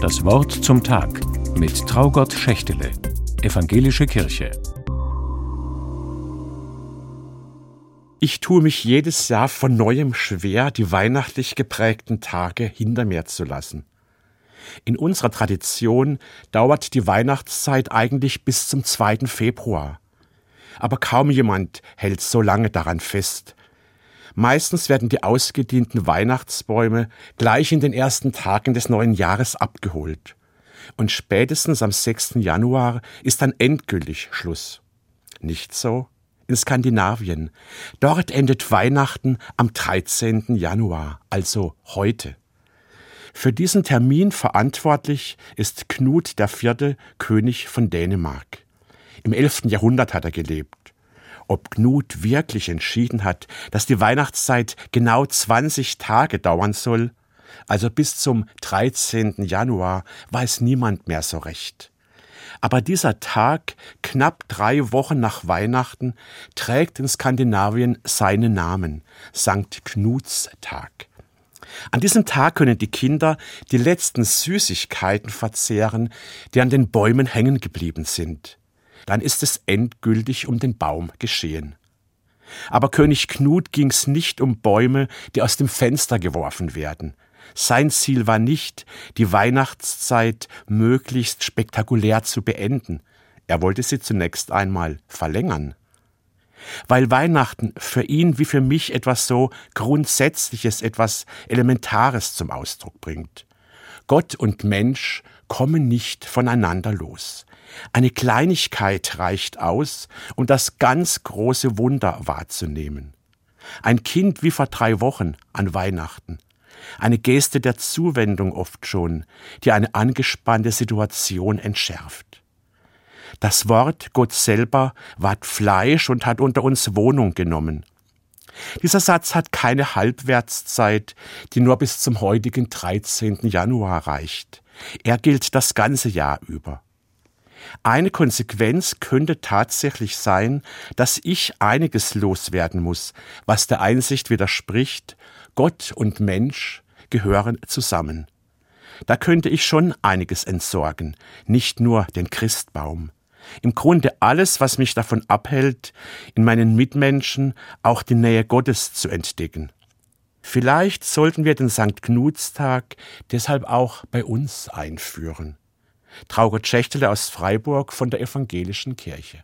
Das Wort zum Tag mit Traugott Schächtele, Evangelische Kirche. Ich tue mich jedes Jahr von neuem schwer, die weihnachtlich geprägten Tage hinter mir zu lassen. In unserer Tradition dauert die Weihnachtszeit eigentlich bis zum 2. Februar. Aber kaum jemand hält so lange daran fest. Meistens werden die ausgedienten Weihnachtsbäume gleich in den ersten Tagen des neuen Jahres abgeholt. Und spätestens am 6. Januar ist dann endgültig Schluss. Nicht so in Skandinavien. Dort endet Weihnachten am 13. Januar, also heute. Für diesen Termin verantwortlich ist Knut IV., König von Dänemark. Im 11. Jahrhundert hat er gelebt. Ob Knut wirklich entschieden hat, dass die Weihnachtszeit genau 20 Tage dauern soll, also bis zum 13. Januar, weiß niemand mehr so recht. Aber dieser Tag, knapp drei Wochen nach Weihnachten, trägt in Skandinavien seinen Namen, Sankt Knuts Tag. An diesem Tag können die Kinder die letzten Süßigkeiten verzehren, die an den Bäumen hängen geblieben sind dann ist es endgültig um den Baum geschehen. Aber König Knut ging's nicht um Bäume, die aus dem Fenster geworfen werden. Sein Ziel war nicht, die Weihnachtszeit möglichst spektakulär zu beenden. Er wollte sie zunächst einmal verlängern. Weil Weihnachten für ihn wie für mich etwas so Grundsätzliches, etwas Elementares zum Ausdruck bringt. Gott und Mensch kommen nicht voneinander los. Eine Kleinigkeit reicht aus, um das ganz große Wunder wahrzunehmen. Ein Kind wie vor drei Wochen an Weihnachten. Eine Geste der Zuwendung oft schon, die eine angespannte Situation entschärft. Das Wort Gott selber ward Fleisch und hat unter uns Wohnung genommen. Dieser Satz hat keine Halbwertszeit, die nur bis zum heutigen 13. Januar reicht. Er gilt das ganze Jahr über. Eine Konsequenz könnte tatsächlich sein, dass ich einiges loswerden muss, was der Einsicht widerspricht, Gott und Mensch gehören zusammen. Da könnte ich schon einiges entsorgen, nicht nur den Christbaum. Im Grunde alles, was mich davon abhält, in meinen Mitmenschen auch die Nähe Gottes zu entdecken. Vielleicht sollten wir den St. Knutstag deshalb auch bei uns einführen. Traugott Schächtele aus Freiburg von der Evangelischen Kirche.